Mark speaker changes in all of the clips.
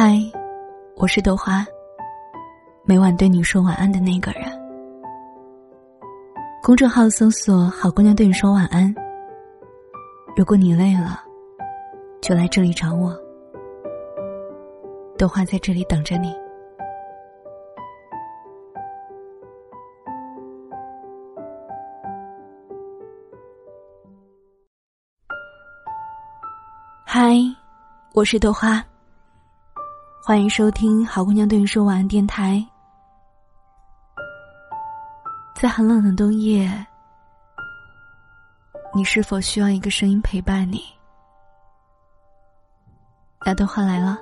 Speaker 1: 嗨，我是豆花。每晚对你说晚安的那个人。公众号搜索“好姑娘对你说晚安”。如果你累了，就来这里找我。豆花在这里等着你。嗨，我是豆花。欢迎收听好姑娘对你说晚安电台。在寒冷的冬夜，你是否需要一个声音陪伴你？那豆花来了。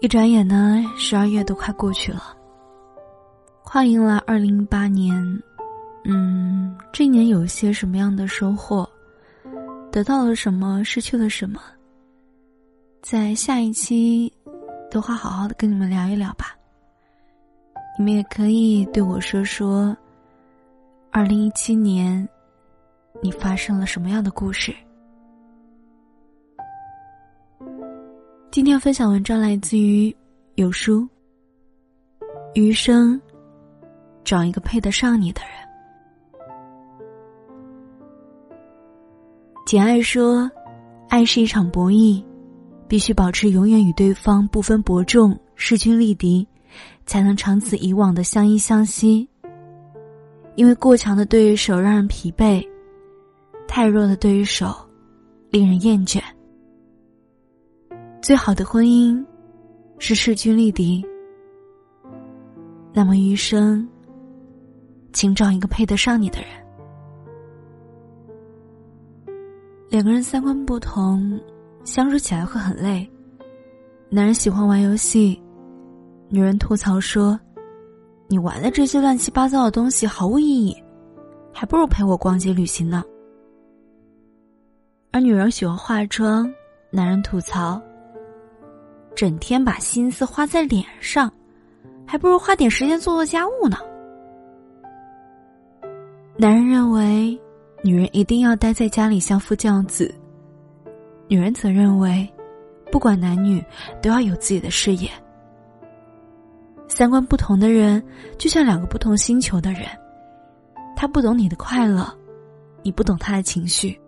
Speaker 1: 一转眼呢，十二月都快过去了，快迎来二零一八年。嗯，这一年有一些什么样的收获？得到了什么？失去了什么？在下一期，都会好好的跟你们聊一聊吧。你们也可以对我说说，二零一七年，你发生了什么样的故事？今天分享文章来自于有书。余生，找一个配得上你的人。简爱说：“爱是一场博弈。”必须保持永远与对方不分伯仲、势均力敌，才能长此以往的相依相惜。因为过强的对手让人疲惫，太弱的对手令人厌倦。最好的婚姻是势均力敌。那么余生，请找一个配得上你的人。两个人三观不同。相处起来会很累。男人喜欢玩游戏，女人吐槽说：“你玩的这些乱七八糟的东西毫无意义，还不如陪我逛街旅行呢。”而女人喜欢化妆，男人吐槽：“整天把心思花在脸上，还不如花点时间做做家务呢。”男人认为，女人一定要待在家里相夫教子。女人则认为，不管男女，都要有自己的事业。三观不同的人，就像两个不同星球的人，他不懂你的快乐，你不懂他的情绪。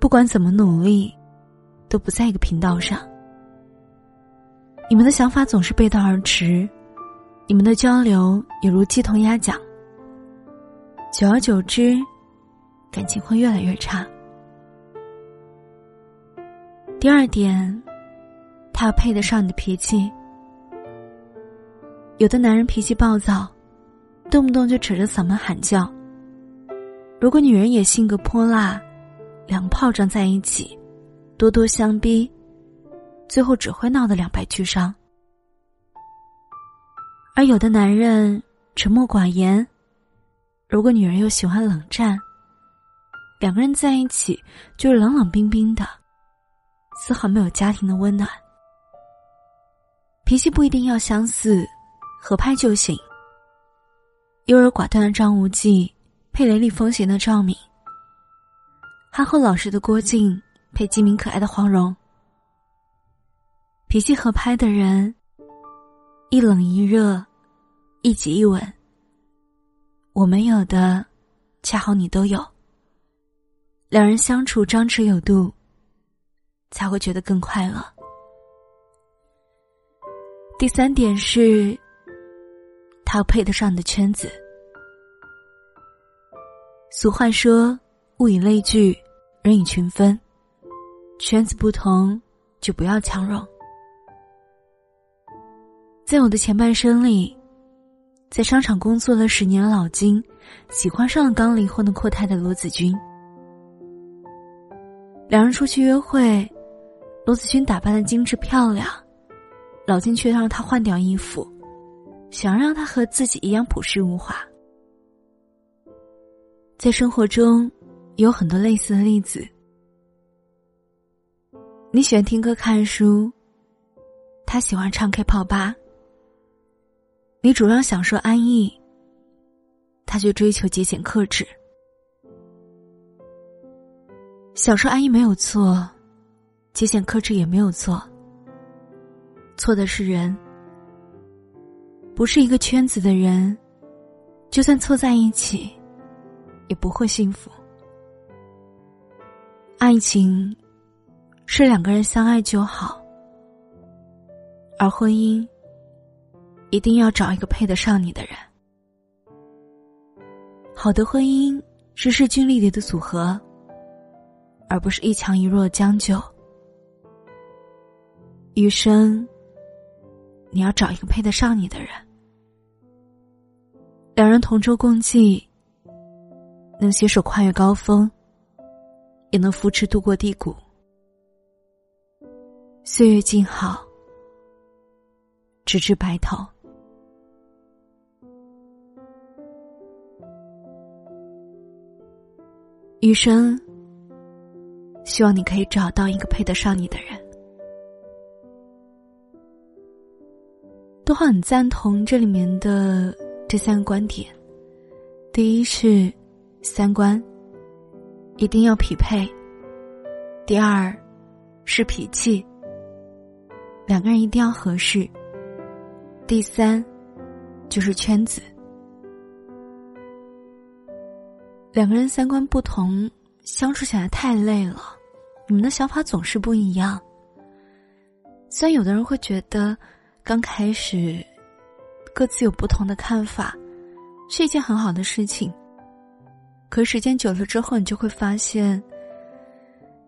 Speaker 1: 不管怎么努力，都不在一个频道上。你们的想法总是背道而驰，你们的交流也如鸡同鸭讲。久而久之，感情会越来越差。第二点，他要配得上你的脾气。有的男人脾气暴躁，动不动就扯着嗓门喊叫。如果女人也性格泼辣，两炮仗在一起，咄咄相逼，最后只会闹得两败俱伤。而有的男人沉默寡言，如果女人又喜欢冷战，两个人在一起就是冷冷冰冰的。丝毫没有家庭的温暖。脾气不一定要相似，合拍就行。优柔寡断的张无忌配雷厉风行的赵敏，憨厚老实的郭靖配机敏可爱的黄蓉。脾气合拍的人，一冷一热，一挤一吻。我没有的，恰好你都有。两人相处张弛有度。才会觉得更快乐。第三点是，他要配得上你的圈子。俗话说：“物以类聚，人以群分。”圈子不同，就不要强融。在我的前半生里，在商场工作了十年的老金，喜欢上了刚离婚的阔太太罗子君。两人出去约会。罗子君打扮的精致漂亮，老金却让她换掉衣服，想让她和自己一样朴实无华。在生活中，有很多类似的例子。你喜欢听歌看书，他喜欢唱 K 泡吧。你主张享受安逸，他却追求节俭克制。享受安逸没有错。界限克制也没有错，错的是人。不是一个圈子的人，就算凑在一起，也不会幸福。爱情是两个人相爱就好，而婚姻一定要找一个配得上你的人。好的婚姻是势均力敌的组合，而不是一强一弱将就。余生，你要找一个配得上你的人，两人同舟共济，能携手跨越高峰，也能扶持度过低谷。岁月静好，直至白头。余生，希望你可以找到一个配得上你的人。都很赞同这里面的这三个观点。第一是三观一定要匹配；第二是脾气，两个人一定要合适；第三就是圈子。两个人三观不同，相处起来太累了。你们的想法总是不一样。虽然有的人会觉得。刚开始，各自有不同的看法，是一件很好的事情。可时间久了之后，你就会发现，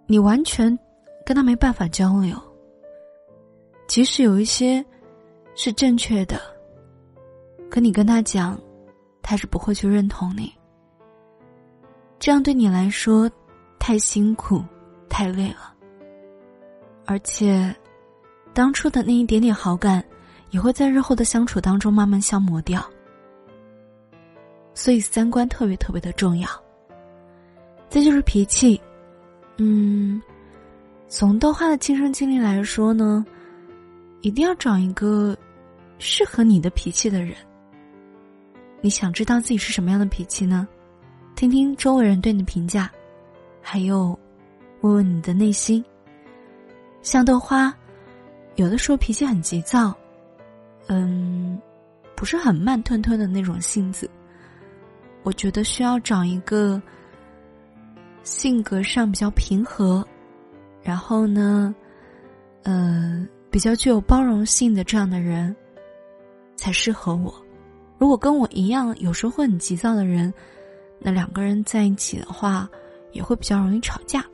Speaker 1: 你完全跟他没办法交流。即使有一些是正确的，可你跟他讲，他是不会去认同你。这样对你来说太辛苦、太累了，而且。当初的那一点点好感，也会在日后的相处当中慢慢消磨掉。所以三观特别特别的重要。再就是脾气，嗯，从豆花的亲身经历来说呢，一定要找一个适合你的脾气的人。你想知道自己是什么样的脾气呢？听听周围人对你的评价，还有问问你的内心。像豆花。有的时候脾气很急躁，嗯，不是很慢吞吞的那种性子。我觉得需要找一个性格上比较平和，然后呢，呃，比较具有包容性的这样的人，才适合我。如果跟我一样有时候会很急躁的人，那两个人在一起的话，也会比较容易吵架。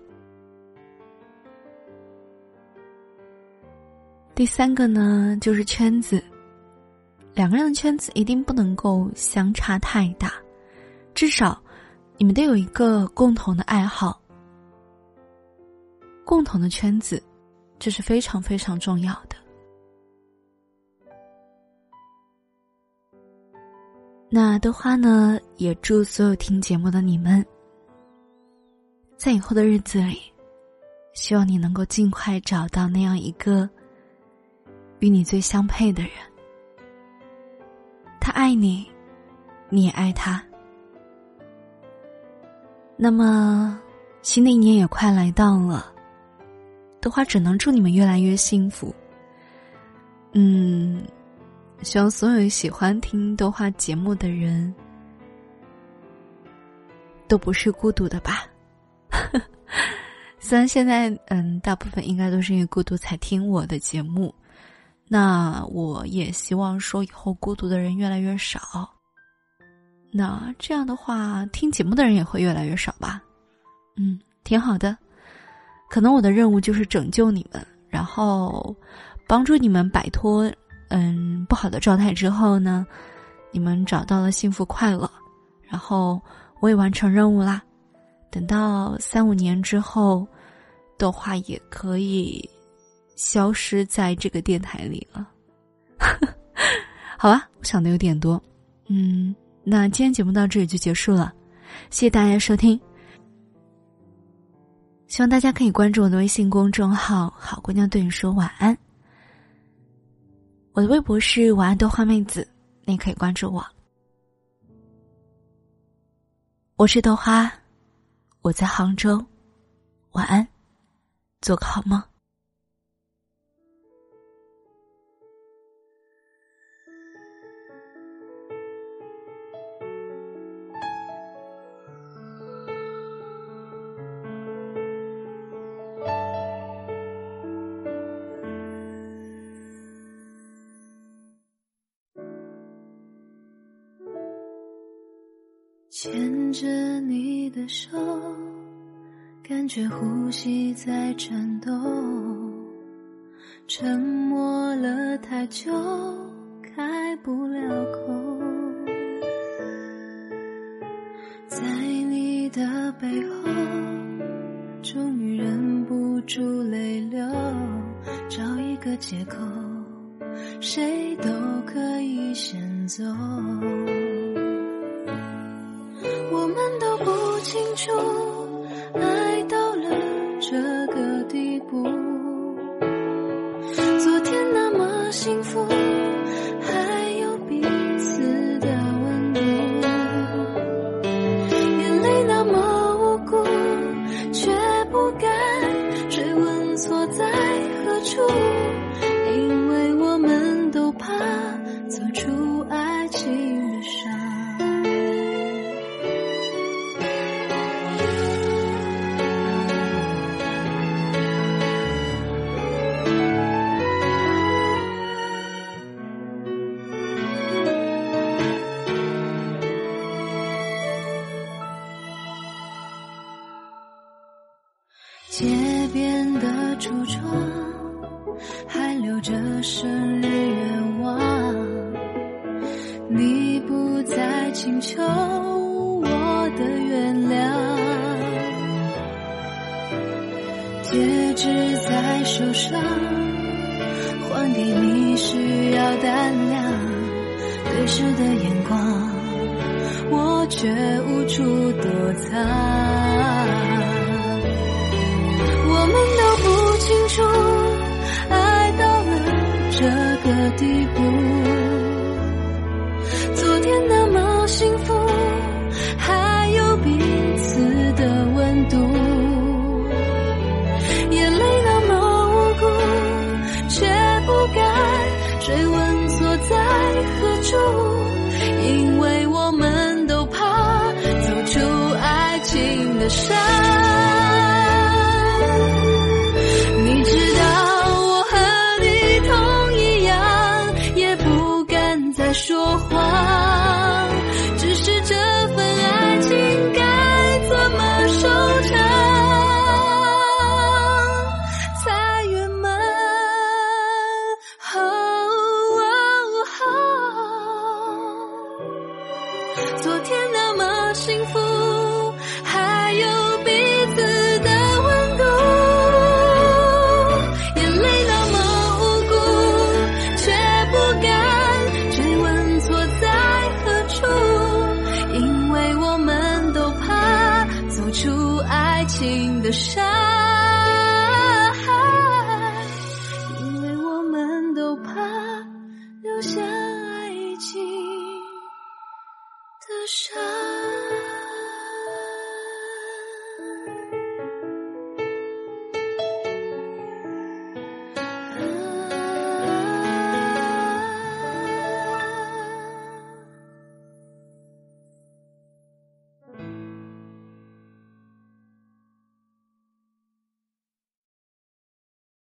Speaker 1: 第三个呢，就是圈子。两个人的圈子一定不能够相差太大，至少你们得有一个共同的爱好、共同的圈子，这是非常非常重要的。那豆花呢，也祝所有听节目的你们，在以后的日子里，希望你能够尽快找到那样一个。与你最相配的人，他爱你，你也爱他。那么，新的一年也快来到了，豆花只能祝你们越来越幸福。嗯，希望所有喜欢听豆花节目的人，都不是孤独的吧？虽然现在，嗯，大部分应该都是因为孤独才听我的节目。那我也希望说，以后孤独的人越来越少。那这样的话，听节目的人也会越来越少吧？嗯，挺好的。可能我的任务就是拯救你们，然后帮助你们摆脱嗯不好的状态之后呢，你们找到了幸福快乐，然后我也完成任务啦。等到三五年之后的话，也可以。消失在这个电台里了，好吧，我想的有点多，嗯，那今天节目到这里就结束了，谢谢大家收听，希望大家可以关注我的微信公众号“好姑娘对你说晚安”，我的微博是“晚安豆花妹子”，你可以关注我，我是豆花，我在杭州，晚安，做个好梦。牵着你的手，感觉呼吸在颤抖，沉默了太久，开不了口。在你的背后，终于忍不住泪流，找一个借口，谁都可以先走。我们都不清楚，爱到了这个地步。昨天那么幸福，愿望，你不再请求我的原谅，戒指在手上，还给你需要胆量，对视的眼光，我却无处躲藏。我们的地步。昨天那么幸福，还有彼此的温度。眼泪那么无辜，却不敢追问错在何处，因为我们都怕走出爱情的伤。昨天那么幸福，还有彼此的温度。眼泪那么无辜，却不敢追问错在何处，因为我们都怕走出爱情的伤，因为我们都怕留下舍。